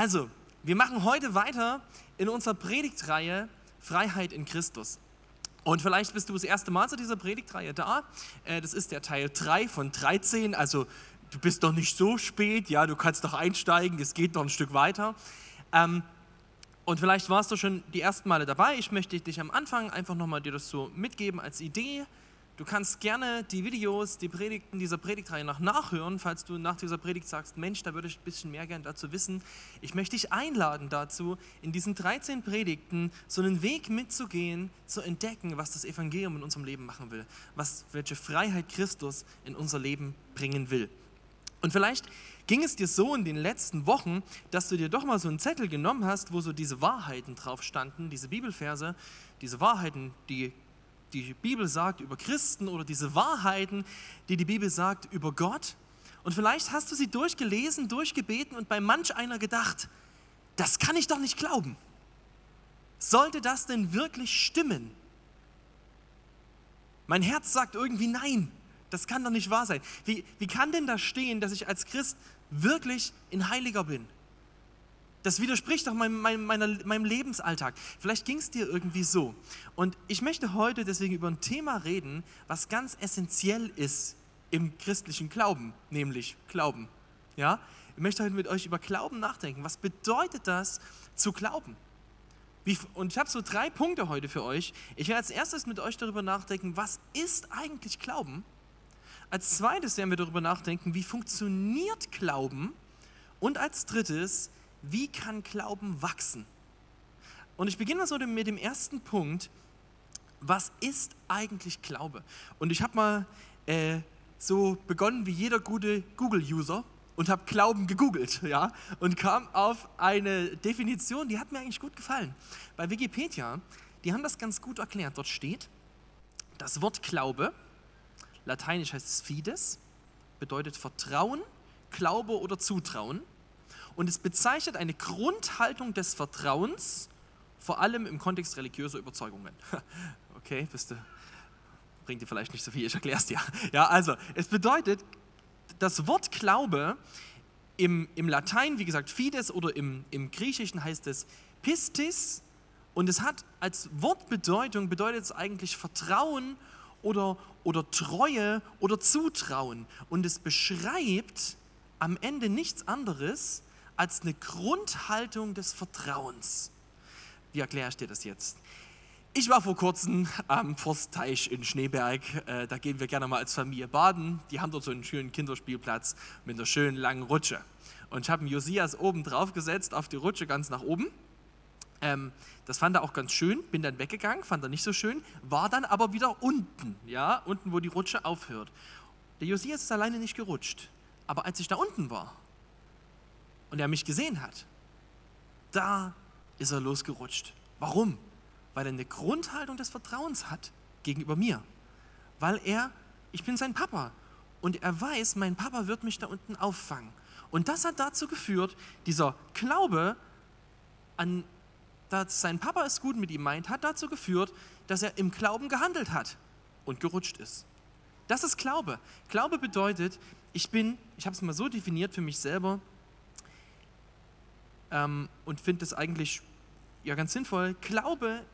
Also, wir machen heute weiter in unserer Predigtreihe Freiheit in Christus. Und vielleicht bist du das erste Mal zu dieser Predigtreihe da. Äh, das ist der Teil 3 von 13. Also du bist doch nicht so spät, ja, du kannst doch einsteigen, es geht noch ein Stück weiter. Ähm, und vielleicht warst du schon die ersten Male dabei. Ich möchte dich am Anfang einfach nochmal dir das so mitgeben als Idee. Du kannst gerne die Videos, die Predigten dieser Predigtreihe noch nachhören, falls du nach dieser Predigt sagst, Mensch, da würde ich ein bisschen mehr gerne dazu wissen. Ich möchte dich einladen dazu, in diesen 13 Predigten so einen Weg mitzugehen, zu entdecken, was das Evangelium in unserem Leben machen will, was, welche Freiheit Christus in unser Leben bringen will. Und vielleicht ging es dir so in den letzten Wochen, dass du dir doch mal so einen Zettel genommen hast, wo so diese Wahrheiten drauf standen, diese Bibelverse, diese Wahrheiten, die die Bibel sagt über Christen oder diese Wahrheiten, die die Bibel sagt über Gott. Und vielleicht hast du sie durchgelesen, durchgebeten und bei manch einer gedacht, das kann ich doch nicht glauben. Sollte das denn wirklich stimmen? Mein Herz sagt irgendwie nein, das kann doch nicht wahr sein. Wie, wie kann denn da stehen, dass ich als Christ wirklich ein Heiliger bin? Das widerspricht doch meinem, meinem, meinem Lebensalltag. Vielleicht ging es dir irgendwie so. Und ich möchte heute deswegen über ein Thema reden, was ganz essentiell ist im christlichen Glauben, nämlich Glauben. Ja? Ich möchte heute mit euch über Glauben nachdenken. Was bedeutet das zu glauben? Wie, und ich habe so drei Punkte heute für euch. Ich werde als erstes mit euch darüber nachdenken, was ist eigentlich Glauben? Als zweites werden wir darüber nachdenken, wie funktioniert Glauben? Und als drittes, wie kann Glauben wachsen? Und ich beginne so mit dem ersten Punkt. Was ist eigentlich Glaube? Und ich habe mal äh, so begonnen wie jeder gute Google-User und habe Glauben gegoogelt, ja, und kam auf eine Definition, die hat mir eigentlich gut gefallen. Bei Wikipedia, die haben das ganz gut erklärt. Dort steht, das Wort Glaube, lateinisch heißt es Fides, bedeutet Vertrauen, Glaube oder Zutrauen und es bezeichnet eine Grundhaltung des Vertrauens, vor allem im Kontext religiöser Überzeugungen. Okay, bist du, bringt dir vielleicht nicht so viel, ich erkläre es dir. Ja, also, es bedeutet, das Wort Glaube im, im Latein, wie gesagt, Fides oder im, im Griechischen heißt es Pistis und es hat als Wortbedeutung, bedeutet es eigentlich Vertrauen oder, oder Treue oder Zutrauen und es beschreibt am Ende nichts anderes als eine Grundhaltung des Vertrauens. Wie erkläre ich dir das jetzt? Ich war vor kurzem am Forstteich in Schneeberg. Äh, da gehen wir gerne mal als Familie baden. Die haben dort so einen schönen Kinderspielplatz mit einer schönen langen Rutsche. Und ich habe einen Josias oben drauf gesetzt, auf die Rutsche ganz nach oben. Ähm, das fand er auch ganz schön, bin dann weggegangen, fand er nicht so schön, war dann aber wieder unten, ja, unten, wo die Rutsche aufhört. Der Josias ist alleine nicht gerutscht. Aber als ich da unten war, und er mich gesehen hat, da ist er losgerutscht. Warum? Weil er eine Grundhaltung des Vertrauens hat gegenüber mir. Weil er, ich bin sein Papa und er weiß, mein Papa wird mich da unten auffangen. Und das hat dazu geführt, dieser Glaube an, dass sein Papa es gut mit ihm meint, hat dazu geführt, dass er im Glauben gehandelt hat und gerutscht ist. Das ist Glaube. Glaube bedeutet, ich bin, ich habe es mal so definiert für mich selber, ähm, und finde es eigentlich ja ganz sinnvoll. Glaube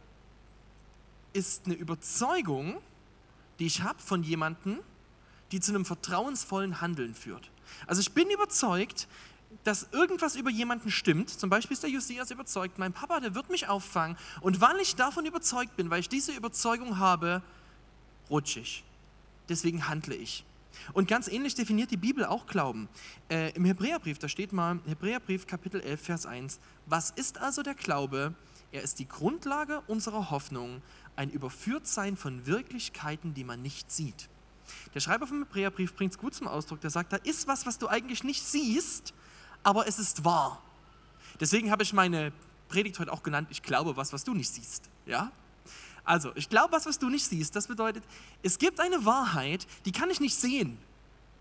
ist eine Überzeugung, die ich habe von jemandem, die zu einem vertrauensvollen Handeln führt. Also ich bin überzeugt, dass irgendwas über jemanden stimmt. Zum Beispiel ist der Justias überzeugt, mein Papa, der wird mich auffangen. Und weil ich davon überzeugt bin, weil ich diese Überzeugung habe, rutsche ich. Deswegen handle ich. Und ganz ähnlich definiert die Bibel auch Glauben. Äh, Im Hebräerbrief, da steht mal, Hebräerbrief Kapitel 11, Vers 1, was ist also der Glaube? Er ist die Grundlage unserer Hoffnung, ein Überführtsein von Wirklichkeiten, die man nicht sieht. Der Schreiber vom Hebräerbrief bringt es gut zum Ausdruck, der sagt, da ist was, was du eigentlich nicht siehst, aber es ist wahr. Deswegen habe ich meine Predigt heute auch genannt, ich glaube was, was du nicht siehst. Ja? Also, ich glaube, was, was du nicht siehst, das bedeutet, es gibt eine Wahrheit, die kann ich nicht sehen,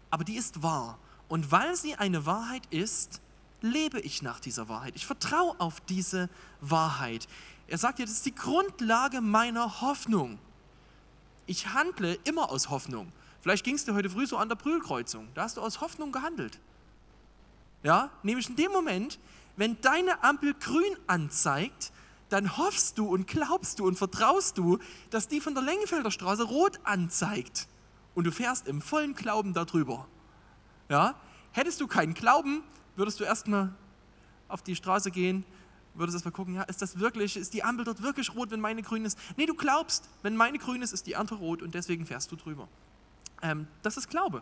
aber die ist wahr. Und weil sie eine Wahrheit ist, lebe ich nach dieser Wahrheit. Ich vertraue auf diese Wahrheit. Er sagt ja, das ist die Grundlage meiner Hoffnung. Ich handle immer aus Hoffnung. Vielleicht ging es dir heute früh so an der Brühlkreuzung. Da hast du aus Hoffnung gehandelt. Ja, nämlich in dem Moment, wenn deine Ampel grün anzeigt, dann hoffst du und glaubst du und vertraust du, dass die von der Lengenfelder Straße rot anzeigt. Und du fährst im vollen Glauben darüber. Ja? Hättest du keinen Glauben, würdest du erstmal auf die Straße gehen, würdest erstmal gucken, ja, ist das wirklich, ist die Ampel dort wirklich rot, wenn meine grün ist? Nee, du glaubst, wenn meine grün ist, ist die andere rot und deswegen fährst du drüber. Ähm, das ist Glaube.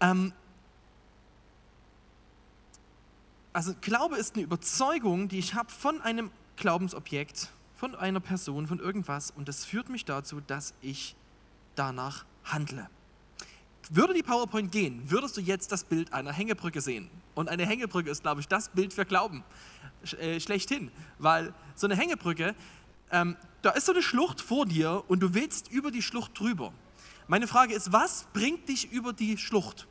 Ähm, also Glaube ist eine Überzeugung, die ich habe von einem Glaubensobjekt, von einer Person, von irgendwas und das führt mich dazu, dass ich danach handle. Würde die PowerPoint gehen, würdest du jetzt das Bild einer Hängebrücke sehen. Und eine Hängebrücke ist, glaube ich, das Bild für Glauben äh, schlechthin, weil so eine Hängebrücke, ähm, da ist so eine Schlucht vor dir und du willst über die Schlucht drüber. Meine Frage ist, was bringt dich über die Schlucht?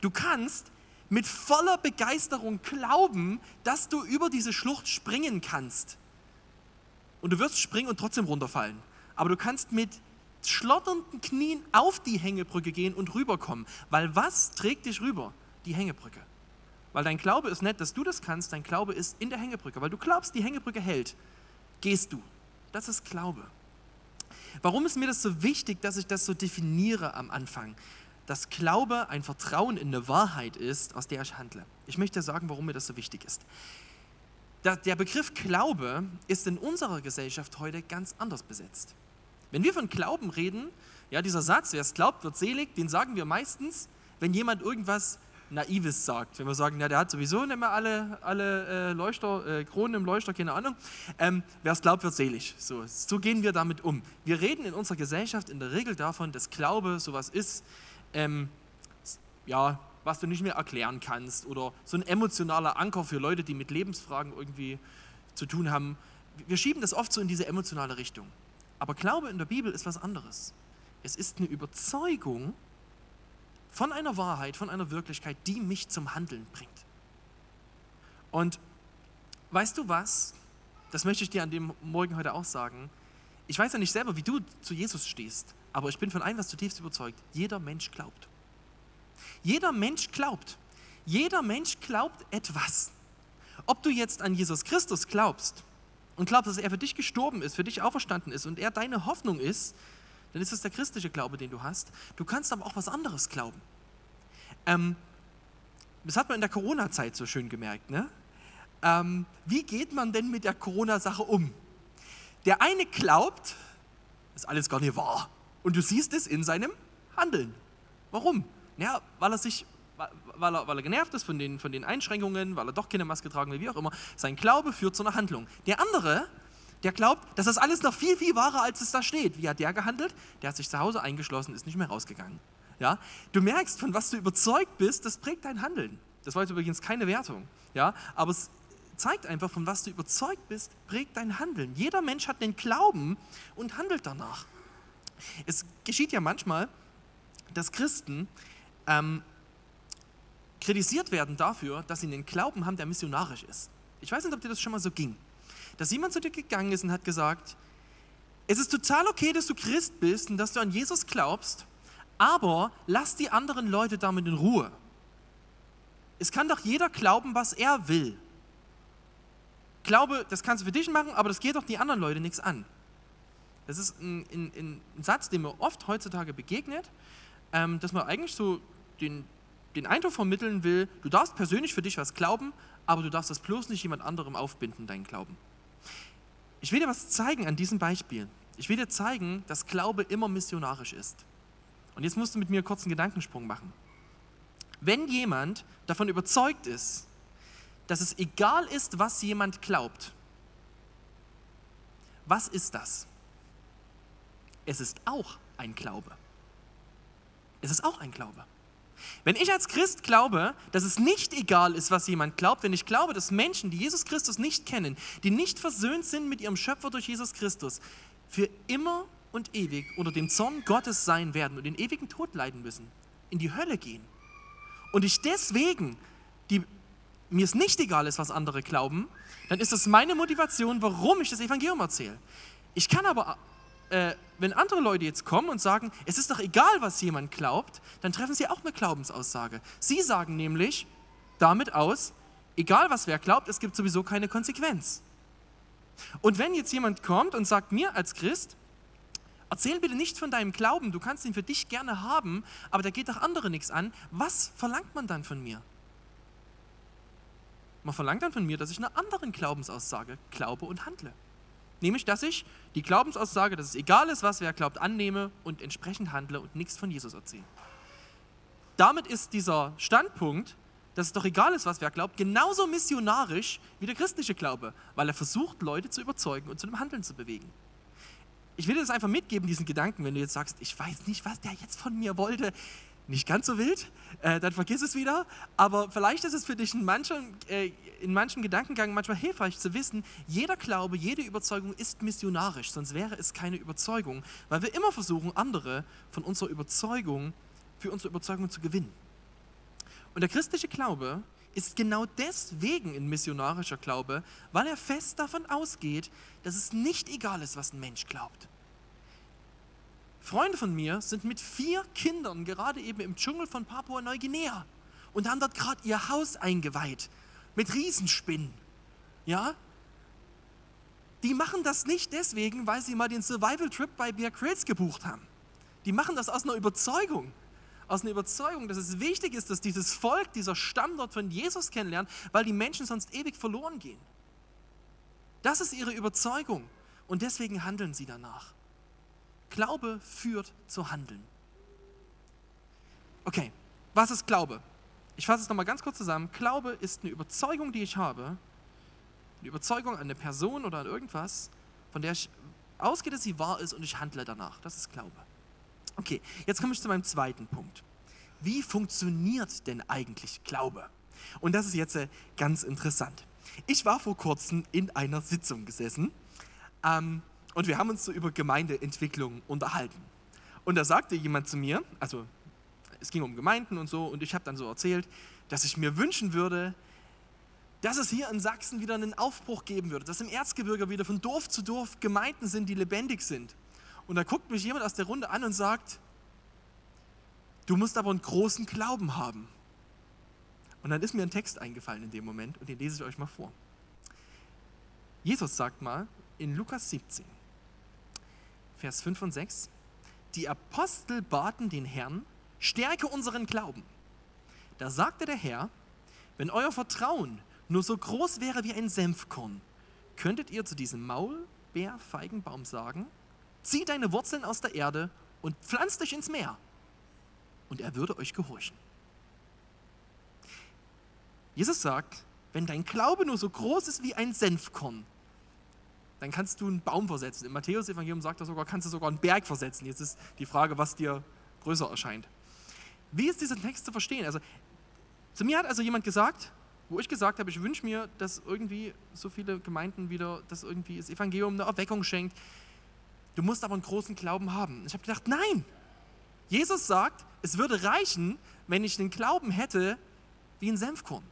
Du kannst mit voller Begeisterung glauben, dass du über diese Schlucht springen kannst. Und du wirst springen und trotzdem runterfallen. Aber du kannst mit schlotternden Knien auf die Hängebrücke gehen und rüberkommen. Weil was trägt dich rüber? Die Hängebrücke. Weil dein Glaube ist nicht, dass du das kannst, dein Glaube ist in der Hängebrücke. Weil du glaubst, die Hängebrücke hält. Gehst du. Das ist Glaube. Warum ist mir das so wichtig, dass ich das so definiere am Anfang? Dass Glaube ein Vertrauen in eine Wahrheit ist, aus der ich handle. Ich möchte sagen, warum mir das so wichtig ist. Der Begriff Glaube ist in unserer Gesellschaft heute ganz anders besetzt. Wenn wir von Glauben reden, ja, dieser Satz, wer es glaubt, wird selig, den sagen wir meistens, wenn jemand irgendwas Naives sagt. Wenn wir sagen, ja, der hat sowieso nicht mehr alle, alle äh, Leuchter, äh, Kronen im Leuchter, keine Ahnung. Ähm, wer es glaubt, wird selig. So, so gehen wir damit um. Wir reden in unserer Gesellschaft in der Regel davon, dass Glaube sowas ist, ähm, ja, was du nicht mehr erklären kannst oder so ein emotionaler Anker für Leute, die mit Lebensfragen irgendwie zu tun haben. Wir schieben das oft so in diese emotionale Richtung. Aber Glaube in der Bibel ist was anderes. Es ist eine Überzeugung von einer Wahrheit, von einer Wirklichkeit, die mich zum Handeln bringt. Und weißt du was? Das möchte ich dir an dem Morgen heute auch sagen. Ich weiß ja nicht selber, wie du zu Jesus stehst, aber ich bin von einem was zutiefst überzeugt. Jeder Mensch glaubt. Jeder Mensch glaubt. Jeder Mensch glaubt etwas. Ob du jetzt an Jesus Christus glaubst und glaubst, dass er für dich gestorben ist, für dich auferstanden ist und er deine Hoffnung ist, dann ist es der christliche Glaube, den du hast. Du kannst aber auch was anderes glauben. Ähm, das hat man in der Corona-Zeit so schön gemerkt. Ne? Ähm, wie geht man denn mit der Corona-Sache um? Der eine glaubt, ist alles gar nicht wahr. Und du siehst es in seinem Handeln. Warum? Ja, weil er sich weil er, weil er genervt ist von den, von den Einschränkungen, weil er doch keine Maske tragen will, wie auch immer. Sein Glaube führt zu einer Handlung. Der andere, der glaubt, dass das alles noch viel, viel wahrer, als es da steht. Wie hat der gehandelt? Der hat sich zu Hause eingeschlossen, ist nicht mehr rausgegangen. Ja? Du merkst, von was du überzeugt bist, das prägt dein Handeln. Das war jetzt übrigens keine Wertung. Ja? Aber es zeigt einfach, von was du überzeugt bist, prägt dein Handeln. Jeder Mensch hat den Glauben und handelt danach. Es geschieht ja manchmal, dass Christen ähm, kritisiert werden dafür, dass sie einen Glauben haben, der missionarisch ist. Ich weiß nicht, ob dir das schon mal so ging. Dass jemand zu dir gegangen ist und hat gesagt, es ist total okay, dass du Christ bist und dass du an Jesus glaubst, aber lass die anderen Leute damit in Ruhe. Es kann doch jeder glauben, was er will. Glaube, das kannst du für dich machen, aber das geht doch die anderen Leute nichts an. Das ist ein, ein, ein Satz, dem mir oft heutzutage begegnet, ähm, dass man eigentlich so den, den Eindruck vermitteln will, du darfst persönlich für dich was glauben, aber du darfst das bloß nicht jemand anderem aufbinden, deinen Glauben. Ich will dir was zeigen an diesem Beispiel. Ich will dir zeigen, dass Glaube immer missionarisch ist. Und jetzt musst du mit mir kurz einen Gedankensprung machen. Wenn jemand davon überzeugt ist, dass es egal ist, was jemand glaubt, was ist das? Es ist auch ein Glaube. Es ist auch ein Glaube. Wenn ich als Christ glaube, dass es nicht egal ist, was jemand glaubt, wenn ich glaube, dass Menschen, die Jesus Christus nicht kennen, die nicht versöhnt sind mit ihrem Schöpfer durch Jesus Christus, für immer und ewig unter dem Zorn Gottes sein werden und den ewigen Tod leiden müssen, in die Hölle gehen. Und ich deswegen, die, mir es nicht egal ist, was andere glauben, dann ist das meine Motivation, warum ich das Evangelium erzähle. Ich kann aber äh, wenn andere Leute jetzt kommen und sagen, es ist doch egal, was jemand glaubt, dann treffen sie auch eine Glaubensaussage. Sie sagen nämlich damit aus, Egal was wer glaubt, es gibt sowieso keine Konsequenz. Und wenn jetzt jemand kommt und sagt mir als Christ, erzähl bitte nicht von deinem Glauben, du kannst ihn für dich gerne haben, aber der geht doch andere nichts an, was verlangt man dann von mir? Man verlangt dann von mir, dass ich einer anderen Glaubensaussage glaube und handle. Nämlich, dass ich die Glaubensaussage, dass es egal ist, was wer glaubt, annehme und entsprechend handle und nichts von Jesus erzähle. Damit ist dieser Standpunkt, dass es doch egal ist, was wer glaubt, genauso missionarisch wie der christliche Glaube, weil er versucht, Leute zu überzeugen und zu einem Handeln zu bewegen. Ich will dir das einfach mitgeben, diesen Gedanken, wenn du jetzt sagst, ich weiß nicht, was der jetzt von mir wollte nicht ganz so wild, äh, dann vergiss es wieder. Aber vielleicht ist es für dich in manchem, äh, in manchem Gedankengang manchmal hilfreich zu wissen, jeder Glaube, jede Überzeugung ist missionarisch, sonst wäre es keine Überzeugung, weil wir immer versuchen, andere von unserer Überzeugung, für unsere Überzeugung zu gewinnen. Und der christliche Glaube ist genau deswegen ein missionarischer Glaube, weil er fest davon ausgeht, dass es nicht egal ist, was ein Mensch glaubt. Freunde von mir sind mit vier Kindern gerade eben im Dschungel von Papua-Neuguinea und haben dort gerade ihr Haus eingeweiht mit Riesenspinnen. Ja? Die machen das nicht deswegen, weil sie mal den Survival-Trip bei Bear Grylls gebucht haben. Die machen das aus einer Überzeugung. Aus einer Überzeugung, dass es wichtig ist, dass dieses Volk, dieser Stamm dort von Jesus kennenlernt, weil die Menschen sonst ewig verloren gehen. Das ist ihre Überzeugung. Und deswegen handeln sie danach. Glaube führt zu Handeln. Okay, was ist Glaube? Ich fasse es nochmal ganz kurz zusammen. Glaube ist eine Überzeugung, die ich habe, eine Überzeugung an eine Person oder an irgendwas, von der ich ausgehe, dass sie wahr ist und ich handle danach. Das ist Glaube. Okay, jetzt komme ich zu meinem zweiten Punkt. Wie funktioniert denn eigentlich Glaube? Und das ist jetzt äh, ganz interessant. Ich war vor kurzem in einer Sitzung gesessen ähm, und wir haben uns so über Gemeindeentwicklung unterhalten. Und da sagte jemand zu mir, also es ging um Gemeinden und so, und ich habe dann so erzählt, dass ich mir wünschen würde, dass es hier in Sachsen wieder einen Aufbruch geben würde, dass im Erzgebirge wieder von Dorf zu Dorf Gemeinden sind, die lebendig sind. Und da guckt mich jemand aus der Runde an und sagt, du musst aber einen großen Glauben haben. Und dann ist mir ein Text eingefallen in dem Moment und den lese ich euch mal vor. Jesus sagt mal in Lukas 17, Vers 5 und 6. Die Apostel baten den Herrn, stärke unseren Glauben. Da sagte der Herr, wenn euer Vertrauen nur so groß wäre wie ein Senfkorn, könntet ihr zu diesem Maulbeerfeigenbaum sagen, zieh deine Wurzeln aus der Erde und pflanz dich ins Meer. Und er würde euch gehorchen. Jesus sagt, wenn dein Glaube nur so groß ist wie ein Senfkorn, dann kannst du einen Baum versetzen. Im Matthäus-Evangelium sagt er sogar, kannst du sogar einen Berg versetzen. Jetzt ist die Frage, was dir größer erscheint. Wie ist dieser Text zu verstehen? Also, zu mir hat also jemand gesagt, wo ich gesagt habe, ich wünsche mir, dass irgendwie so viele Gemeinden wieder, dass irgendwie das Evangelium eine Erweckung schenkt. Du musst aber einen großen Glauben haben. Ich habe gedacht, nein. Jesus sagt, es würde reichen, wenn ich den Glauben hätte wie ein Senfkorn.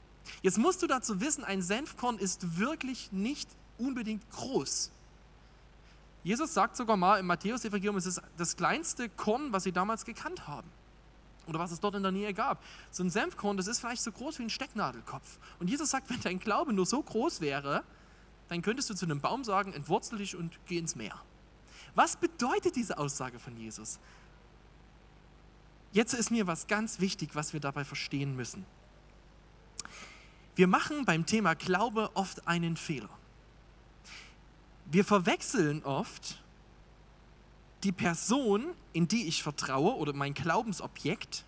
Jetzt musst du dazu wissen, ein Senfkorn ist wirklich nicht unbedingt groß. Jesus sagt sogar mal im Matthäus-Evangelium, es ist das kleinste Korn, was sie damals gekannt haben. Oder was es dort in der Nähe gab. So ein Senfkorn, das ist vielleicht so groß wie ein Stecknadelkopf. Und Jesus sagt, wenn dein Glaube nur so groß wäre, dann könntest du zu einem Baum sagen, entwurzel dich und geh ins Meer. Was bedeutet diese Aussage von Jesus? Jetzt ist mir was ganz wichtig, was wir dabei verstehen müssen. Wir machen beim Thema Glaube oft einen Fehler wir verwechseln oft die Person, in die ich vertraue oder mein Glaubensobjekt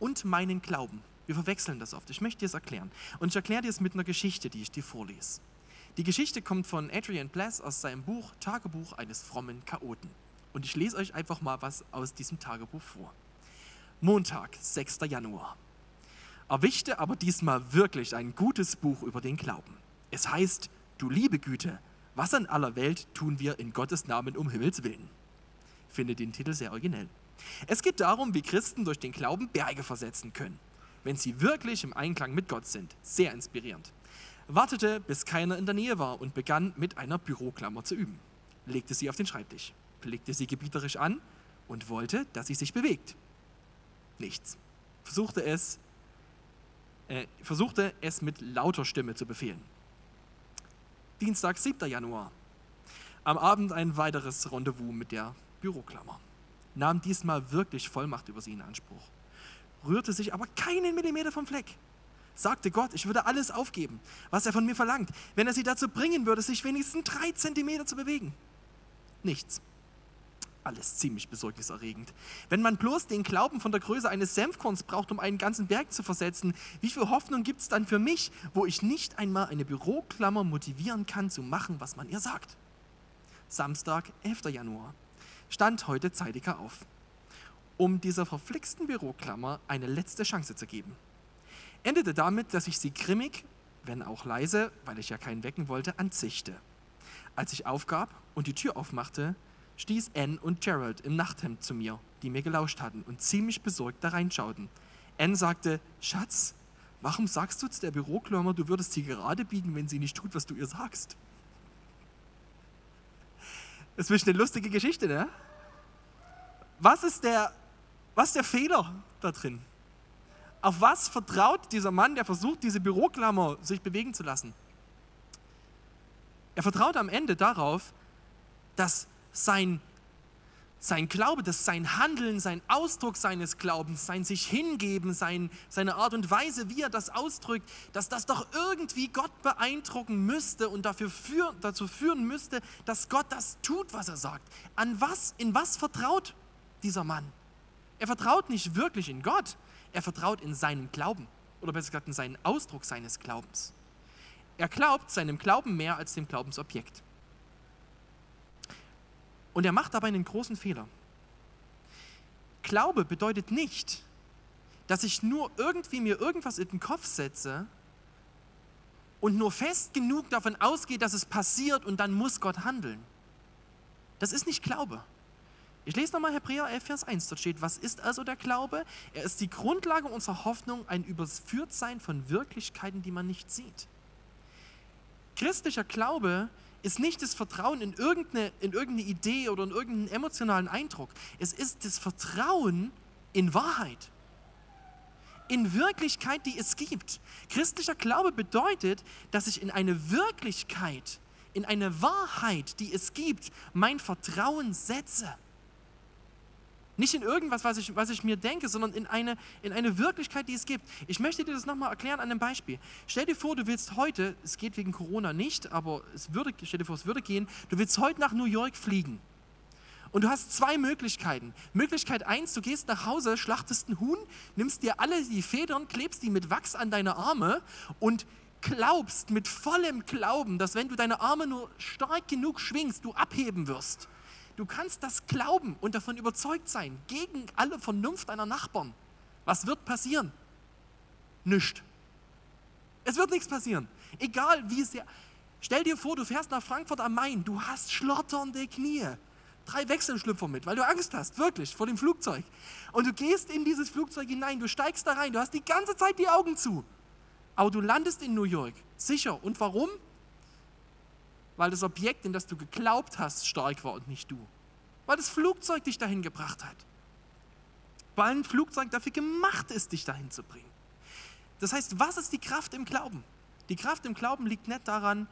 und meinen Glauben. Wir verwechseln das oft. Ich möchte dir es erklären. Und ich erkläre dir es mit einer Geschichte, die ich dir vorlese. Die Geschichte kommt von Adrian Bless aus seinem Buch Tagebuch eines frommen Chaoten. Und ich lese euch einfach mal was aus diesem Tagebuch vor. Montag, 6. Januar. Erwischte aber diesmal wirklich ein gutes Buch über den Glauben. Es heißt Du liebe Güte, was in aller Welt tun wir in Gottes Namen um Himmels Willen? Finde den Titel sehr originell. Es geht darum, wie Christen durch den Glauben Berge versetzen können, wenn sie wirklich im Einklang mit Gott sind. Sehr inspirierend. Wartete, bis keiner in der Nähe war und begann mit einer Büroklammer zu üben. Legte sie auf den Schreibtisch, blickte sie gebieterisch an und wollte, dass sie sich bewegt. Nichts. Versuchte es äh, versuchte es mit lauter Stimme zu befehlen. Dienstag, 7. Januar. Am Abend ein weiteres Rendezvous mit der Büroklammer. Nahm diesmal wirklich Vollmacht über sie in Anspruch. Rührte sich aber keinen Millimeter vom Fleck. Sagte Gott, ich würde alles aufgeben, was er von mir verlangt, wenn er sie dazu bringen würde, sich wenigstens drei Zentimeter zu bewegen. Nichts. Alles ziemlich besorgniserregend. Wenn man bloß den Glauben von der Größe eines Senfkorns braucht, um einen ganzen Berg zu versetzen, wie viel Hoffnung gibt es dann für mich, wo ich nicht einmal eine Büroklammer motivieren kann, zu machen, was man ihr sagt? Samstag, 11. Januar. Stand heute zeitiger auf, um dieser verflixten Büroklammer eine letzte Chance zu geben. Endete damit, dass ich sie grimmig, wenn auch leise, weil ich ja keinen wecken wollte, anzichte. Als ich aufgab und die Tür aufmachte, stieß Anne und Gerald im Nachthemd zu mir, die mir gelauscht hatten und ziemlich besorgt da reinschauten. Anne sagte, Schatz, warum sagst du zu der Büroklammer, du würdest sie gerade biegen, wenn sie nicht tut, was du ihr sagst? Das ist eine lustige Geschichte, ne? Was ist der, was ist der Fehler da drin? Auf was vertraut dieser Mann, der versucht, diese Büroklammer sich bewegen zu lassen? Er vertraut am Ende darauf, dass sein, sein Glaube, dass sein Handeln, sein Ausdruck seines Glaubens, sein sich hingeben, sein, seine Art und Weise, wie er das ausdrückt, dass das doch irgendwie Gott beeindrucken müsste und dafür für, dazu führen müsste, dass Gott das tut, was er sagt. An was, in was vertraut dieser Mann? Er vertraut nicht wirklich in Gott, er vertraut in seinen Glauben oder besser gesagt in seinen Ausdruck seines Glaubens. Er glaubt seinem Glauben mehr als dem Glaubensobjekt. Und er macht dabei einen großen Fehler. Glaube bedeutet nicht, dass ich nur irgendwie mir irgendwas in den Kopf setze und nur fest genug davon ausgehe, dass es passiert und dann muss Gott handeln. Das ist nicht Glaube. Ich lese nochmal Hebräer 11, Vers 1. Dort steht, was ist also der Glaube? Er ist die Grundlage unserer Hoffnung, ein Überführtsein von Wirklichkeiten, die man nicht sieht. Christlicher Glaube ist nicht das Vertrauen in irgendeine, in irgendeine Idee oder in irgendeinen emotionalen Eindruck. Es ist das Vertrauen in Wahrheit. In Wirklichkeit, die es gibt. Christlicher Glaube bedeutet, dass ich in eine Wirklichkeit, in eine Wahrheit, die es gibt, mein Vertrauen setze. Nicht in irgendwas, was ich, was ich mir denke, sondern in eine, in eine Wirklichkeit, die es gibt. Ich möchte dir das nochmal erklären an einem Beispiel. Stell dir vor, du willst heute, es geht wegen Corona nicht, aber es würde, stell dir vor, es würde gehen, du willst heute nach New York fliegen. Und du hast zwei Möglichkeiten. Möglichkeit eins, du gehst nach Hause, schlachtest ein Huhn, nimmst dir alle die Federn, klebst die mit Wachs an deine Arme und glaubst mit vollem Glauben, dass wenn du deine Arme nur stark genug schwingst, du abheben wirst. Du kannst das glauben und davon überzeugt sein, gegen alle Vernunft deiner Nachbarn. Was wird passieren? Nichts. Es wird nichts passieren. Egal wie sehr. Stell dir vor, du fährst nach Frankfurt am Main, du hast schlotternde Knie. Drei Wechselschlüpfer mit, weil du Angst hast, wirklich, vor dem Flugzeug. Und du gehst in dieses Flugzeug hinein, du steigst da rein, du hast die ganze Zeit die Augen zu. Aber du landest in New York, sicher. Und warum? Weil das Objekt, in das du geglaubt hast, stark war und nicht du. Weil das Flugzeug dich dahin gebracht hat. Weil ein Flugzeug dafür gemacht ist, dich dahin zu bringen. Das heißt, was ist die Kraft im Glauben? Die Kraft im Glauben liegt nicht daran,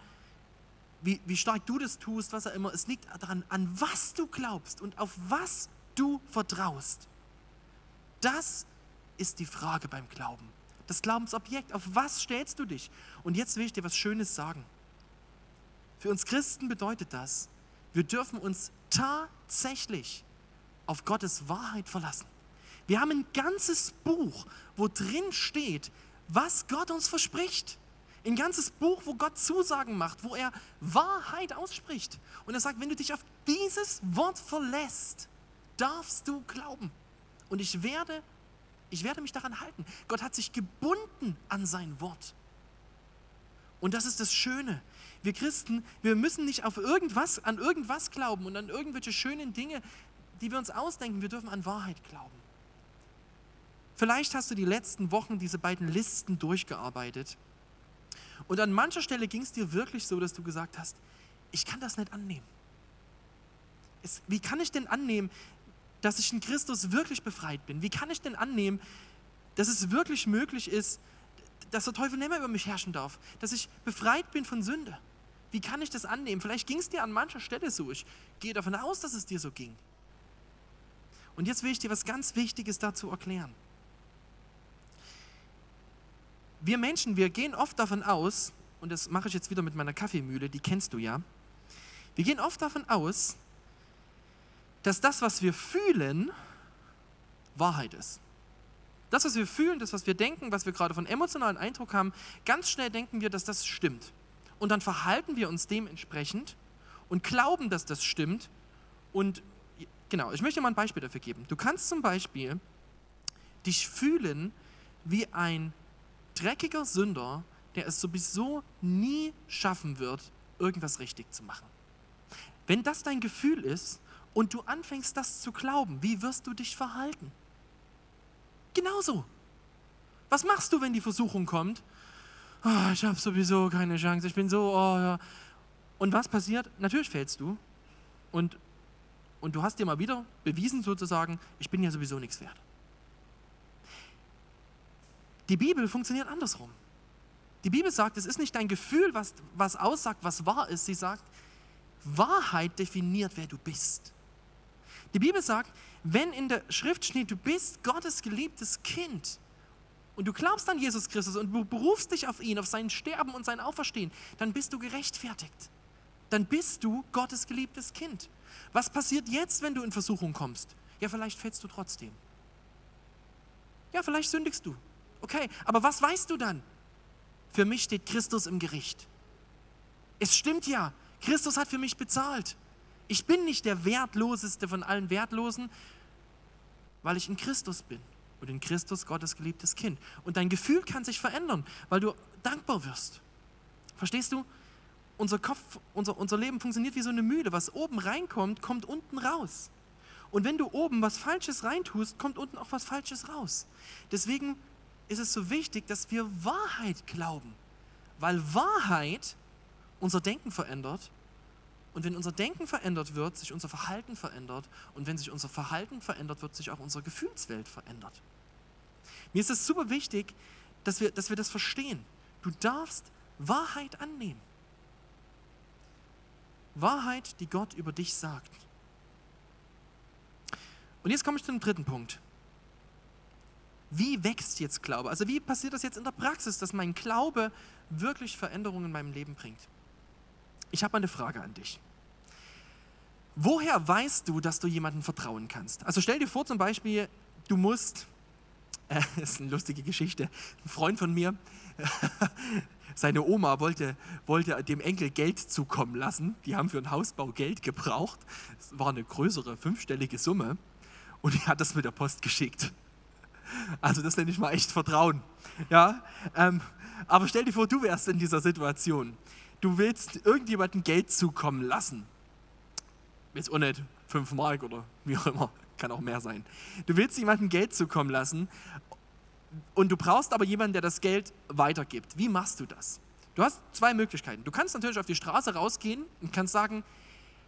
wie, wie stark du das tust, was auch immer. Es liegt daran, an was du glaubst und auf was du vertraust. Das ist die Frage beim Glauben. Das Glaubensobjekt, auf was stellst du dich? Und jetzt will ich dir was Schönes sagen. Für uns Christen bedeutet das, wir dürfen uns tatsächlich auf Gottes Wahrheit verlassen. Wir haben ein ganzes Buch, wo drin steht, was Gott uns verspricht. Ein ganzes Buch, wo Gott Zusagen macht, wo er Wahrheit ausspricht. Und er sagt, wenn du dich auf dieses Wort verlässt, darfst du glauben. Und ich werde, ich werde mich daran halten. Gott hat sich gebunden an sein Wort. Und das ist das Schöne. Wir Christen, wir müssen nicht auf irgendwas, an irgendwas glauben und an irgendwelche schönen Dinge, die wir uns ausdenken. Wir dürfen an Wahrheit glauben. Vielleicht hast du die letzten Wochen diese beiden Listen durchgearbeitet. Und an mancher Stelle ging es dir wirklich so, dass du gesagt hast, ich kann das nicht annehmen. Es, wie kann ich denn annehmen, dass ich in Christus wirklich befreit bin? Wie kann ich denn annehmen, dass es wirklich möglich ist, dass der Teufel nicht mehr über mich herrschen darf, dass ich befreit bin von Sünde. Wie kann ich das annehmen? Vielleicht ging es dir an mancher Stelle so. Ich gehe davon aus, dass es dir so ging. Und jetzt will ich dir was ganz Wichtiges dazu erklären. Wir Menschen, wir gehen oft davon aus, und das mache ich jetzt wieder mit meiner Kaffeemühle, die kennst du ja. Wir gehen oft davon aus, dass das, was wir fühlen, Wahrheit ist. Das, was wir fühlen, das, was wir denken, was wir gerade von emotionalen Eindruck haben, ganz schnell denken wir, dass das stimmt. Und dann verhalten wir uns dementsprechend und glauben, dass das stimmt. Und genau, ich möchte mal ein Beispiel dafür geben. Du kannst zum Beispiel dich fühlen wie ein dreckiger Sünder, der es sowieso nie schaffen wird, irgendwas richtig zu machen. Wenn das dein Gefühl ist und du anfängst, das zu glauben, wie wirst du dich verhalten? Genauso. Was machst du, wenn die Versuchung kommt? Oh, ich habe sowieso keine Chance, ich bin so. Oh, ja. Und was passiert? Natürlich fällst du. Und, und du hast dir mal wieder bewiesen, sozusagen, ich bin ja sowieso nichts wert. Die Bibel funktioniert andersrum. Die Bibel sagt, es ist nicht dein Gefühl, was, was aussagt, was wahr ist. Sie sagt, Wahrheit definiert, wer du bist. Die Bibel sagt, wenn in der Schrift steht, du bist Gottes geliebtes Kind und du glaubst an Jesus Christus und du berufst dich auf ihn, auf sein Sterben und sein Auferstehen, dann bist du gerechtfertigt. Dann bist du Gottes geliebtes Kind. Was passiert jetzt, wenn du in Versuchung kommst? Ja, vielleicht fällst du trotzdem. Ja, vielleicht sündigst du. Okay, aber was weißt du dann? Für mich steht Christus im Gericht. Es stimmt ja, Christus hat für mich bezahlt. Ich bin nicht der wertloseste von allen Wertlosen, weil ich in Christus bin und in Christus Gottes geliebtes Kind. Und dein Gefühl kann sich verändern, weil du dankbar wirst. Verstehst du? Unser Kopf, unser, unser Leben funktioniert wie so eine Mühle. Was oben reinkommt, kommt unten raus. Und wenn du oben was Falsches reintust, kommt unten auch was Falsches raus. Deswegen ist es so wichtig, dass wir Wahrheit glauben. Weil Wahrheit unser Denken verändert. Und wenn unser Denken verändert wird, sich unser Verhalten verändert. Und wenn sich unser Verhalten verändert, wird sich auch unsere Gefühlswelt verändert. Mir ist es super wichtig, dass wir, dass wir das verstehen. Du darfst Wahrheit annehmen. Wahrheit, die Gott über dich sagt. Und jetzt komme ich zum dritten Punkt. Wie wächst jetzt Glaube? Also wie passiert das jetzt in der Praxis, dass mein Glaube wirklich Veränderungen in meinem Leben bringt? Ich habe eine Frage an dich. Woher weißt du, dass du jemandem vertrauen kannst? Also stell dir vor zum Beispiel, du musst, äh, das ist eine lustige Geschichte, ein Freund von mir, seine Oma wollte, wollte dem Enkel Geld zukommen lassen. Die haben für einen Hausbau Geld gebraucht. Es war eine größere, fünfstellige Summe. Und die hat das mit der Post geschickt. Also das nenne ich mal echt Vertrauen. Ja, ähm, aber stell dir vor, du wärst in dieser Situation. Du willst irgendjemandem Geld zukommen lassen. Jetzt auch nicht 5 Mark oder wie auch immer, kann auch mehr sein. Du willst jemandem Geld zukommen lassen und du brauchst aber jemanden, der das Geld weitergibt. Wie machst du das? Du hast zwei Möglichkeiten. Du kannst natürlich auf die Straße rausgehen und kannst sagen,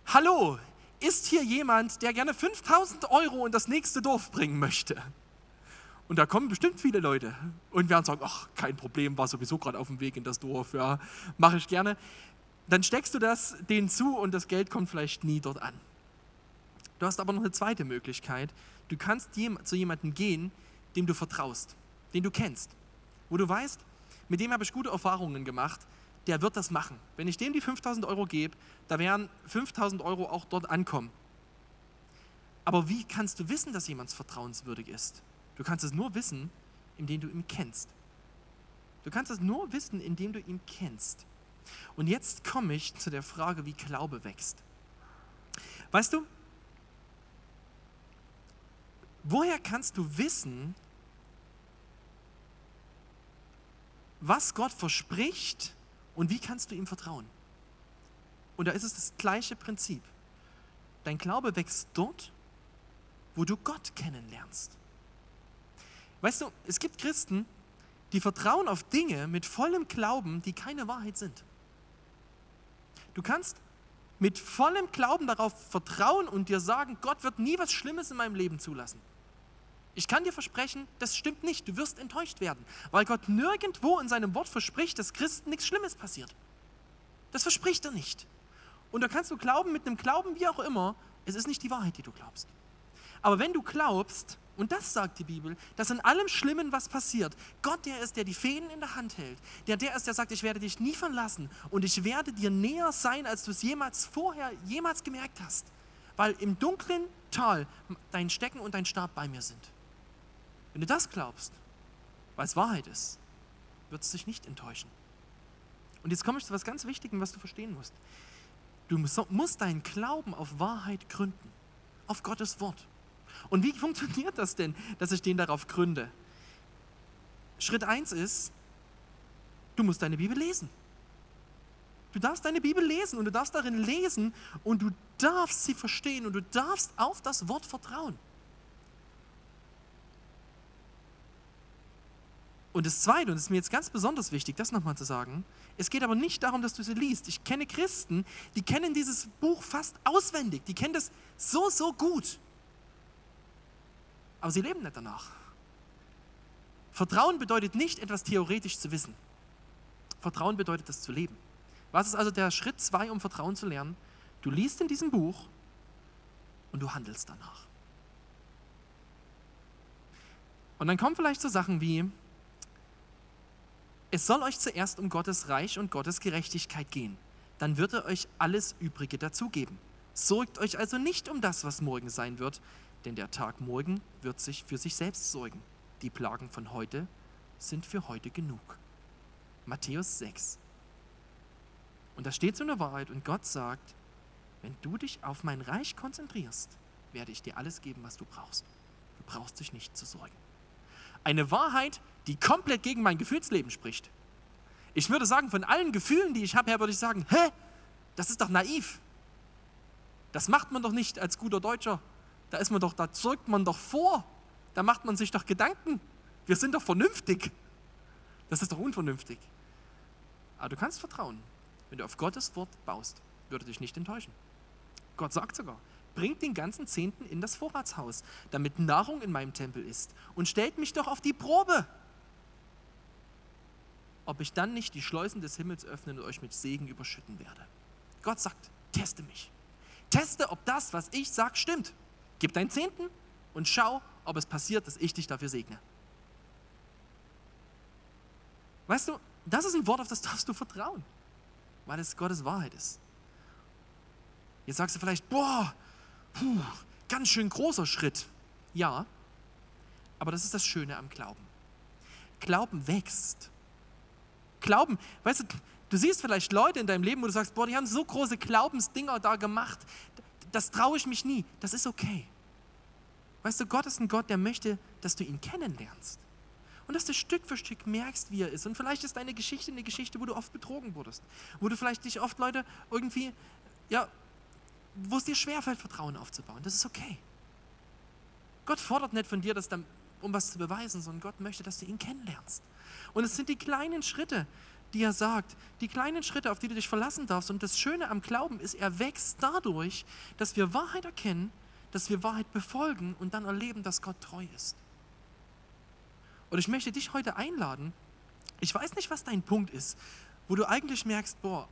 hallo, ist hier jemand, der gerne 5000 Euro in das nächste Dorf bringen möchte? Und da kommen bestimmt viele Leute und werden sagen, ach, kein Problem, war sowieso gerade auf dem Weg in das Dorf, ja, mache ich gerne. Dann steckst du das denen zu und das Geld kommt vielleicht nie dort an. Du hast aber noch eine zweite Möglichkeit. Du kannst zu jemandem gehen, dem du vertraust, den du kennst, wo du weißt, mit dem habe ich gute Erfahrungen gemacht, der wird das machen. Wenn ich dem die 5000 Euro gebe, da werden 5000 Euro auch dort ankommen. Aber wie kannst du wissen, dass jemand vertrauenswürdig ist? Du kannst es nur wissen, indem du ihn kennst. Du kannst es nur wissen, indem du ihn kennst. Und jetzt komme ich zu der Frage, wie Glaube wächst. Weißt du, woher kannst du wissen, was Gott verspricht und wie kannst du ihm vertrauen? Und da ist es das gleiche Prinzip. Dein Glaube wächst dort, wo du Gott kennenlernst. Weißt du, es gibt Christen, die vertrauen auf Dinge mit vollem Glauben, die keine Wahrheit sind. Du kannst mit vollem Glauben darauf vertrauen und dir sagen, Gott wird nie was Schlimmes in meinem Leben zulassen. Ich kann dir versprechen, das stimmt nicht. Du wirst enttäuscht werden, weil Gott nirgendwo in seinem Wort verspricht, dass Christen nichts Schlimmes passiert. Das verspricht er nicht. Und da kannst du glauben, mit einem Glauben wie auch immer, es ist nicht die Wahrheit, die du glaubst. Aber wenn du glaubst, und das sagt die Bibel, dass in allem Schlimmen was passiert, Gott der ist, der die Fäden in der Hand hält, der der ist, der sagt, ich werde dich nie verlassen und ich werde dir näher sein, als du es jemals vorher, jemals gemerkt hast, weil im dunklen Tal dein Stecken und dein Stab bei mir sind. Wenn du das glaubst, weil es Wahrheit ist, wird es dich nicht enttäuschen. Und jetzt komme ich zu etwas ganz Wichtigem, was du verstehen musst. Du musst deinen Glauben auf Wahrheit gründen, auf Gottes Wort. Und wie funktioniert das denn, dass ich den darauf gründe? Schritt 1 ist, du musst deine Bibel lesen. Du darfst deine Bibel lesen und du darfst darin lesen und du darfst sie verstehen und du darfst auf das Wort vertrauen. Und das Zweite, und das ist mir jetzt ganz besonders wichtig, das nochmal zu sagen, es geht aber nicht darum, dass du sie liest. Ich kenne Christen, die kennen dieses Buch fast auswendig, die kennen das so, so gut. Aber sie leben nicht danach. Vertrauen bedeutet nicht, etwas theoretisch zu wissen. Vertrauen bedeutet, das zu leben. Was ist also der Schritt zwei, um Vertrauen zu lernen? Du liest in diesem Buch und du handelst danach. Und dann kommen vielleicht so Sachen wie, es soll euch zuerst um Gottes Reich und Gottes Gerechtigkeit gehen. Dann wird er euch alles Übrige dazugeben. Sorgt euch also nicht um das, was morgen sein wird, denn der Tag morgen wird sich für sich selbst sorgen. Die Plagen von heute sind für heute genug. Matthäus 6. Und da steht so eine Wahrheit und Gott sagt, wenn du dich auf mein Reich konzentrierst, werde ich dir alles geben, was du brauchst. Du brauchst dich nicht zu sorgen. Eine Wahrheit, die komplett gegen mein Gefühlsleben spricht. Ich würde sagen, von allen Gefühlen, die ich habe, her würde ich sagen, hä, das ist doch naiv. Das macht man doch nicht als guter Deutscher. Da ist man doch, da zeugt man doch vor. Da macht man sich doch Gedanken. Wir sind doch vernünftig. Das ist doch unvernünftig. Aber du kannst vertrauen. Wenn du auf Gottes Wort baust, würde dich nicht enttäuschen. Gott sagt sogar, bringt den ganzen Zehnten in das Vorratshaus, damit Nahrung in meinem Tempel ist und stellt mich doch auf die Probe ob ich dann nicht die Schleusen des Himmels öffnen und euch mit Segen überschütten werde. Gott sagt, teste mich. Teste, ob das, was ich sage, stimmt. Gib deinen Zehnten und schau, ob es passiert, dass ich dich dafür segne. Weißt du, das ist ein Wort, auf das darfst du vertrauen, weil es Gottes Wahrheit ist. Jetzt sagst du vielleicht, boah, puh, ganz schön großer Schritt. Ja, aber das ist das Schöne am Glauben. Glauben wächst Glauben, weißt du, du siehst vielleicht Leute in deinem Leben, wo du sagst, boah, die haben so große Glaubensdinger da gemacht, das traue ich mich nie. Das ist okay. Weißt du, Gott ist ein Gott, der möchte, dass du ihn kennenlernst. Und dass du Stück für Stück merkst, wie er ist. Und vielleicht ist deine Geschichte eine Geschichte, wo du oft betrogen wurdest. Wo du vielleicht dich oft Leute irgendwie, ja, wo es dir schwerfällt, Vertrauen aufzubauen. Das ist okay. Gott fordert nicht von dir, dass dann, um was zu beweisen, sondern Gott möchte, dass du ihn kennenlernst. Und es sind die kleinen Schritte, die er sagt, die kleinen Schritte, auf die du dich verlassen darfst. Und das Schöne am Glauben ist, er wächst dadurch, dass wir Wahrheit erkennen, dass wir Wahrheit befolgen und dann erleben, dass Gott treu ist. Und ich möchte dich heute einladen, ich weiß nicht, was dein Punkt ist, wo du eigentlich merkst, boah,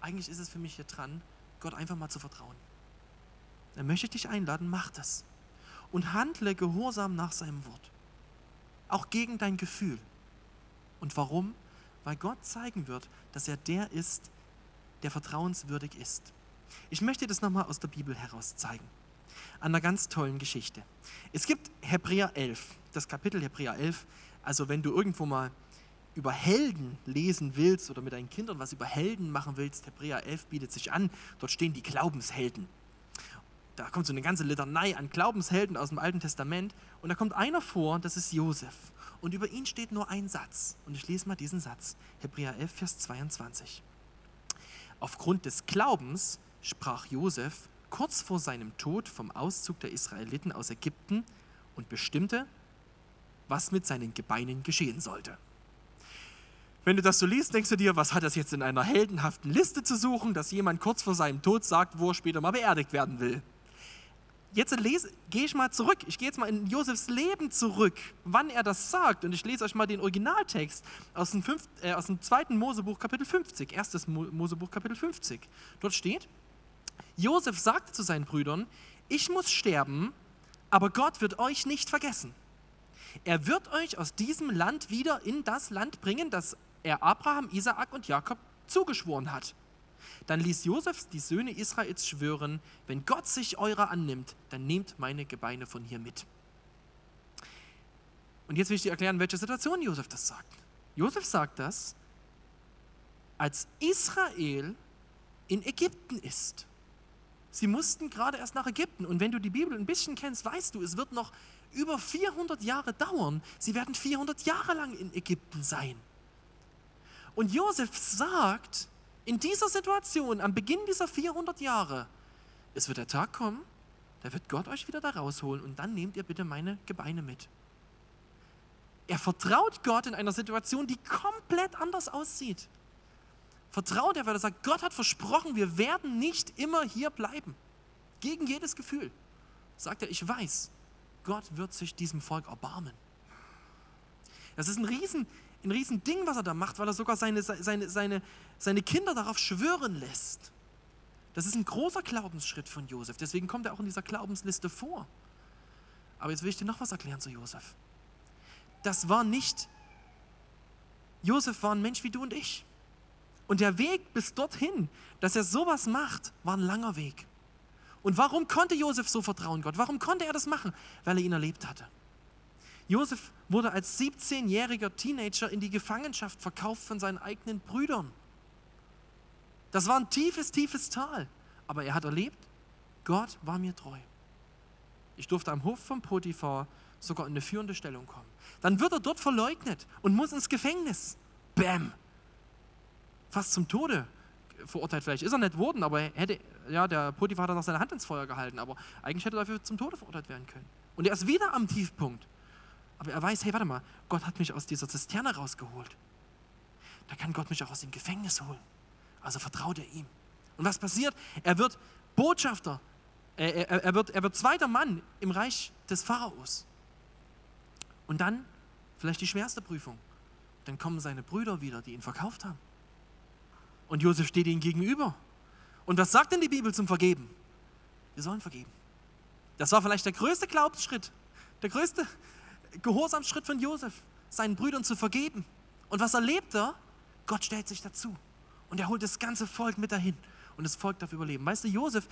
eigentlich ist es für mich hier dran, Gott einfach mal zu vertrauen. Dann möchte ich dich einladen, mach das. Und handle gehorsam nach seinem Wort. Auch gegen dein Gefühl. Und warum? Weil Gott zeigen wird, dass er der ist, der vertrauenswürdig ist. Ich möchte das nochmal aus der Bibel heraus zeigen. An einer ganz tollen Geschichte. Es gibt Hebräer 11, das Kapitel Hebräer 11. Also wenn du irgendwo mal über Helden lesen willst oder mit deinen Kindern was über Helden machen willst, Hebräer 11 bietet sich an. Dort stehen die Glaubenshelden. Da kommt so eine ganze Litanei an Glaubenshelden aus dem Alten Testament. Und da kommt einer vor, das ist Josef. Und über ihn steht nur ein Satz. Und ich lese mal diesen Satz. Hebräer 11, Vers 22. Aufgrund des Glaubens sprach Josef kurz vor seinem Tod vom Auszug der Israeliten aus Ägypten und bestimmte, was mit seinen Gebeinen geschehen sollte. Wenn du das so liest, denkst du dir, was hat das jetzt in einer heldenhaften Liste zu suchen, dass jemand kurz vor seinem Tod sagt, wo er später mal beerdigt werden will. Jetzt gehe ich mal zurück. Ich gehe jetzt mal in Josefs Leben zurück, wann er das sagt. Und ich lese euch mal den Originaltext aus dem, fünf, äh, aus dem zweiten Mosebuch, Kapitel 50. Erstes Mosebuch, Kapitel 50. Dort steht: Josef sagte zu seinen Brüdern: Ich muss sterben, aber Gott wird euch nicht vergessen. Er wird euch aus diesem Land wieder in das Land bringen, das er Abraham, Isaak und Jakob zugeschworen hat. Dann ließ Josef die Söhne Israels schwören, wenn Gott sich eurer annimmt, dann nehmt meine Gebeine von hier mit. Und jetzt will ich dir erklären, welche Situation Josef das sagt. Josef sagt das, als Israel in Ägypten ist. Sie mussten gerade erst nach Ägypten. Und wenn du die Bibel ein bisschen kennst, weißt du, es wird noch über 400 Jahre dauern. Sie werden 400 Jahre lang in Ägypten sein. Und Josef sagt, in dieser Situation, am Beginn dieser 400 Jahre, es wird der Tag kommen, da wird Gott euch wieder da rausholen und dann nehmt ihr bitte meine Gebeine mit. Er vertraut Gott in einer Situation, die komplett anders aussieht. Vertraut er, weil er sagt, Gott hat versprochen, wir werden nicht immer hier bleiben. Gegen jedes Gefühl. Sagt er, ich weiß, Gott wird sich diesem Volk erbarmen. Das ist ein riesen, ein riesen Ding, was er da macht, weil er sogar seine, seine, seine, seine Kinder darauf schwören lässt. Das ist ein großer Glaubensschritt von Josef. Deswegen kommt er auch in dieser Glaubensliste vor. Aber jetzt will ich dir noch was erklären zu Josef. Das war nicht, Josef war ein Mensch wie du und ich. Und der Weg bis dorthin, dass er sowas macht, war ein langer Weg. Und warum konnte Josef so vertrauen Gott? Warum konnte er das machen? Weil er ihn erlebt hatte. Josef wurde als 17-jähriger Teenager in die Gefangenschaft verkauft von seinen eigenen Brüdern. Das war ein tiefes, tiefes Tal. Aber er hat erlebt, Gott war mir treu. Ich durfte am Hof von Potiphar sogar in eine führende Stellung kommen. Dann wird er dort verleugnet und muss ins Gefängnis. Bäm! Fast zum Tode verurteilt. Vielleicht ist er nicht worden, aber hätte, ja, der Potiphar hat noch seine Hand ins Feuer gehalten, aber eigentlich hätte er dafür zum Tode verurteilt werden können. Und er ist wieder am Tiefpunkt. Aber er weiß, hey, warte mal, Gott hat mich aus dieser Zisterne rausgeholt. Da kann Gott mich auch aus dem Gefängnis holen. Also vertraut er ihm. Und was passiert? Er wird Botschafter. Er, er, er, wird, er wird zweiter Mann im Reich des Pharaos. Und dann vielleicht die schwerste Prüfung. Dann kommen seine Brüder wieder, die ihn verkauft haben. Und Josef steht ihnen gegenüber. Und was sagt denn die Bibel zum Vergeben? Wir sollen vergeben. Das war vielleicht der größte Glaubensschritt, der größte Gehorsamsschritt von Josef, seinen Brüdern zu vergeben. Und was erlebt er? Gott stellt sich dazu. Und er holt das ganze Volk mit dahin. Und das Volk darf überleben. Weißt du, Josef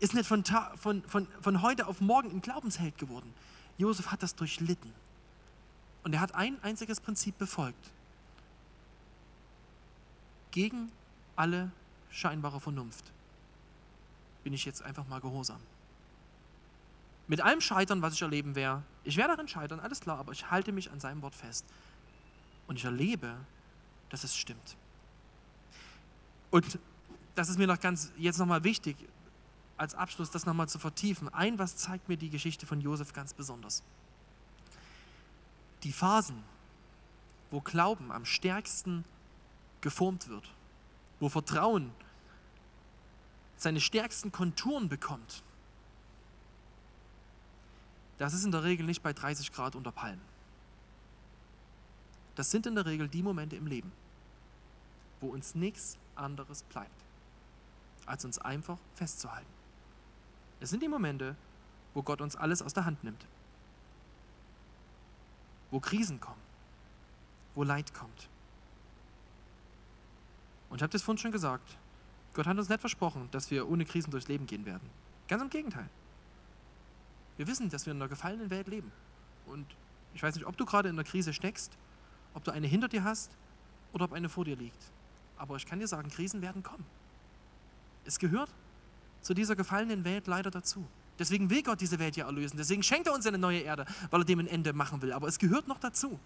ist nicht von, von, von, von heute auf morgen ein Glaubensheld geworden. Josef hat das durchlitten. Und er hat ein einziges Prinzip befolgt. Gegen alle scheinbare Vernunft bin ich jetzt einfach mal gehorsam. Mit allem Scheitern, was ich erleben werde, ich werde darin scheitern, alles klar, aber ich halte mich an seinem Wort fest. Und ich erlebe, dass es stimmt. Und das ist mir noch ganz jetzt nochmal wichtig, als Abschluss das nochmal zu vertiefen. Ein, was zeigt mir die Geschichte von Josef ganz besonders? Die Phasen, wo Glauben am stärksten geformt wird, wo Vertrauen seine stärksten Konturen bekommt, das ist in der Regel nicht bei 30 Grad unter Palmen. Das sind in der Regel die Momente im Leben, wo uns nichts anderes bleibt, als uns einfach festzuhalten. Es sind die Momente, wo Gott uns alles aus der Hand nimmt, wo Krisen kommen, wo Leid kommt. Und ich habe das vorhin schon gesagt, Gott hat uns nicht versprochen, dass wir ohne Krisen durchs Leben gehen werden. Ganz im Gegenteil. Wir wissen, dass wir in einer gefallenen Welt leben. Und ich weiß nicht, ob du gerade in einer Krise steckst, ob du eine hinter dir hast oder ob eine vor dir liegt. Aber ich kann dir sagen, Krisen werden kommen. Es gehört zu dieser gefallenen Welt leider dazu. Deswegen will Gott diese Welt ja erlösen. Deswegen schenkt er uns eine neue Erde, weil er dem ein Ende machen will. Aber es gehört noch dazu.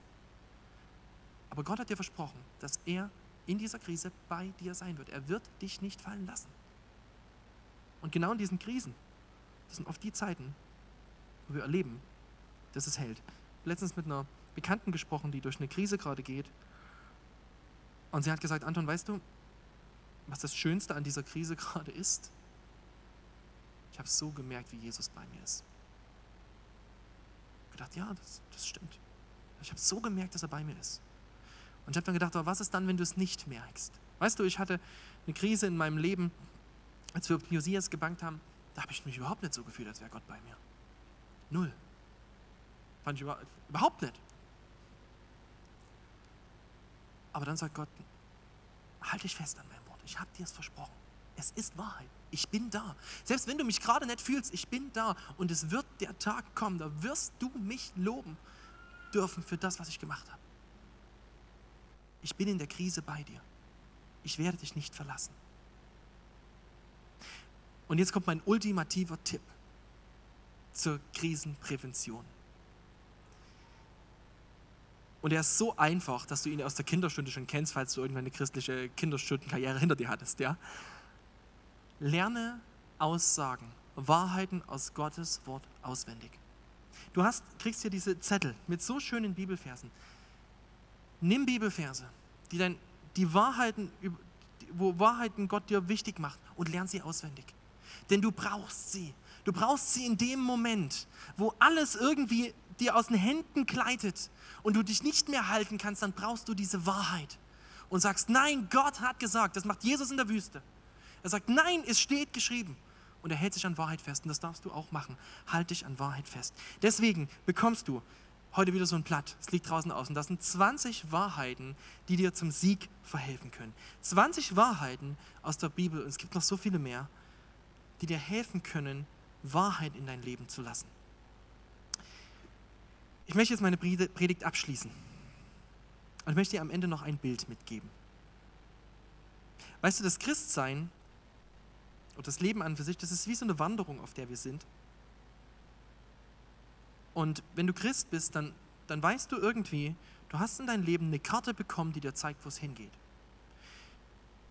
Aber Gott hat dir versprochen, dass er in dieser Krise bei dir sein wird. Er wird dich nicht fallen lassen. Und genau in diesen Krisen, das sind oft die Zeiten, wo wir erleben, dass es hält. Letztens mit einer Bekannten gesprochen, die durch eine Krise gerade geht. Und sie hat gesagt, Anton, weißt du, was das Schönste an dieser Krise gerade ist? Ich habe so gemerkt, wie Jesus bei mir ist. Ich gedacht, ja, das, das stimmt. Ich habe so gemerkt, dass er bei mir ist. Und ich habe dann gedacht, aber was ist dann, wenn du es nicht merkst? Weißt du, ich hatte eine Krise in meinem Leben, als wir Josias gebankt haben, da habe ich mich überhaupt nicht so gefühlt, als wäre Gott bei mir. Null. Fand ich überhaupt nicht. Aber dann sagt Gott, halte dich fest an meinem Wort. Ich habe dir es versprochen. Es ist Wahrheit. Ich bin da. Selbst wenn du mich gerade nicht fühlst, ich bin da. Und es wird der Tag kommen, da wirst du mich loben dürfen für das, was ich gemacht habe. Ich bin in der Krise bei dir. Ich werde dich nicht verlassen. Und jetzt kommt mein ultimativer Tipp zur Krisenprävention. Und er ist so einfach, dass du ihn aus der Kinderstunde schon kennst, falls du irgendwann eine christliche Kinderstundenkarriere hinter dir hattest. Ja? Lerne Aussagen, Wahrheiten aus Gottes Wort auswendig. Du hast, kriegst hier diese Zettel mit so schönen Bibelversen. Nimm Bibelverse, die, dein, die Wahrheiten, wo Wahrheiten Gott dir wichtig macht und lern sie auswendig. Denn du brauchst sie. Du brauchst sie in dem Moment, wo alles irgendwie dir aus den Händen gleitet und du dich nicht mehr halten kannst, dann brauchst du diese Wahrheit und sagst, nein, Gott hat gesagt, das macht Jesus in der Wüste. Er sagt, nein, es steht geschrieben. Und er hält sich an Wahrheit fest und das darfst du auch machen. Halt dich an Wahrheit fest. Deswegen bekommst du heute wieder so ein Blatt. Es liegt draußen aus. Und das sind 20 Wahrheiten, die dir zum Sieg verhelfen können. 20 Wahrheiten aus der Bibel, und es gibt noch so viele mehr, die dir helfen können, Wahrheit in dein Leben zu lassen. Ich möchte jetzt meine Predigt abschließen. Und möchte dir am Ende noch ein Bild mitgeben. Weißt du, das Christsein und das Leben an für sich, das ist wie so eine Wanderung, auf der wir sind. Und wenn du Christ bist, dann, dann weißt du irgendwie, du hast in deinem Leben eine Karte bekommen, die dir zeigt, wo es hingeht.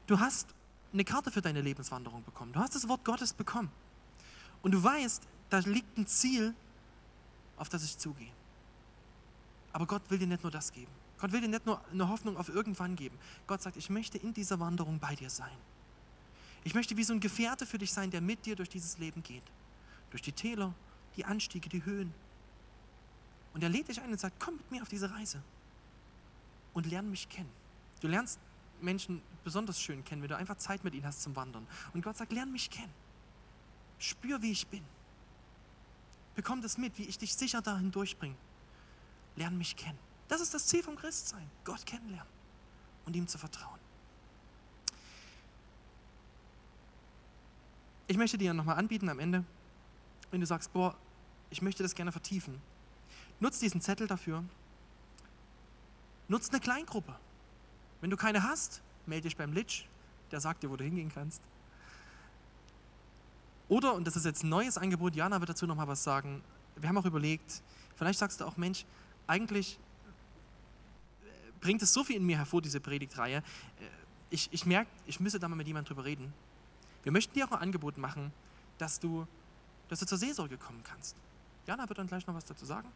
Du hast eine Karte für deine Lebenswanderung bekommen. Du hast das Wort Gottes bekommen. Und du weißt, da liegt ein Ziel, auf das ich zugehe. Aber Gott will dir nicht nur das geben. Gott will dir nicht nur eine Hoffnung auf irgendwann geben. Gott sagt, ich möchte in dieser Wanderung bei dir sein. Ich möchte wie so ein Gefährte für dich sein, der mit dir durch dieses Leben geht. Durch die Täler, die Anstiege, die Höhen. Und er lädt dich ein und sagt, komm mit mir auf diese Reise und lern mich kennen. Du lernst Menschen besonders schön kennen, wenn du einfach Zeit mit ihnen hast zum Wandern. Und Gott sagt, lern mich kennen. Spür, wie ich bin. Bekomm das mit, wie ich dich sicher dahin durchbringe. Lern mich kennen. Das ist das Ziel vom Christsein. Gott kennenlernen und ihm zu vertrauen. Ich möchte dir nochmal anbieten am Ende, wenn du sagst, boah, ich möchte das gerne vertiefen. Nutz diesen Zettel dafür. Nutz eine Kleingruppe. Wenn du keine hast, melde dich beim Litsch, der sagt dir, wo du hingehen kannst. Oder, und das ist jetzt ein neues Angebot, Jana wird dazu nochmal was sagen, wir haben auch überlegt, vielleicht sagst du auch, Mensch, eigentlich äh, bringt es so viel in mir hervor, diese Predigtreihe. Äh, ich, ich merke, ich müsse da mal mit jemandem drüber reden. Wir möchten dir auch ein Angebot machen, dass du, dass du zur Seelsorge kommen kannst. Jana wird dann gleich noch was dazu sagen.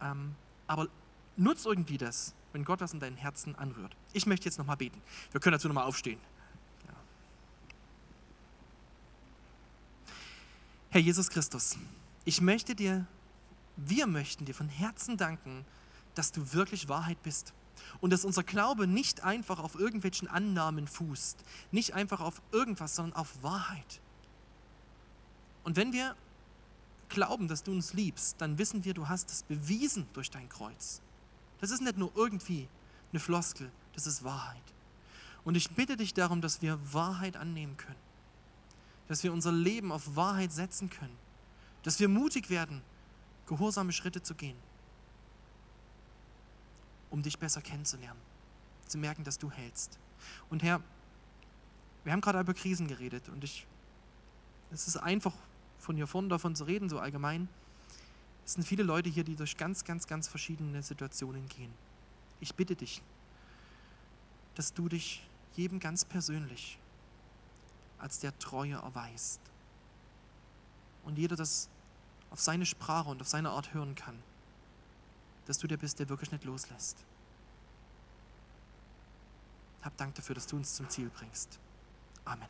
Ähm, aber nutz irgendwie das, wenn Gott was in deinem Herzen anrührt. Ich möchte jetzt nochmal beten. Wir können dazu nochmal aufstehen. Herr Jesus Christus, ich möchte dir, wir möchten dir von Herzen danken, dass du wirklich Wahrheit bist. Und dass unser Glaube nicht einfach auf irgendwelchen Annahmen fußt, nicht einfach auf irgendwas, sondern auf Wahrheit. Und wenn wir glauben, dass du uns liebst, dann wissen wir, du hast es bewiesen durch dein Kreuz. Das ist nicht nur irgendwie eine Floskel, das ist Wahrheit. Und ich bitte dich darum, dass wir Wahrheit annehmen können, dass wir unser Leben auf Wahrheit setzen können, dass wir mutig werden, gehorsame Schritte zu gehen, um dich besser kennenzulernen, zu merken, dass du hältst. Und Herr, wir haben gerade über Krisen geredet und ich, es ist einfach von hier vorne davon zu reden, so allgemein. Es sind viele Leute hier, die durch ganz, ganz, ganz verschiedene Situationen gehen. Ich bitte dich, dass du dich jedem ganz persönlich als der Treue erweist. Und jeder das auf seine Sprache und auf seine Art hören kann, dass du der bist, der wirklich nicht loslässt. Hab Dank dafür, dass du uns zum Ziel bringst. Amen.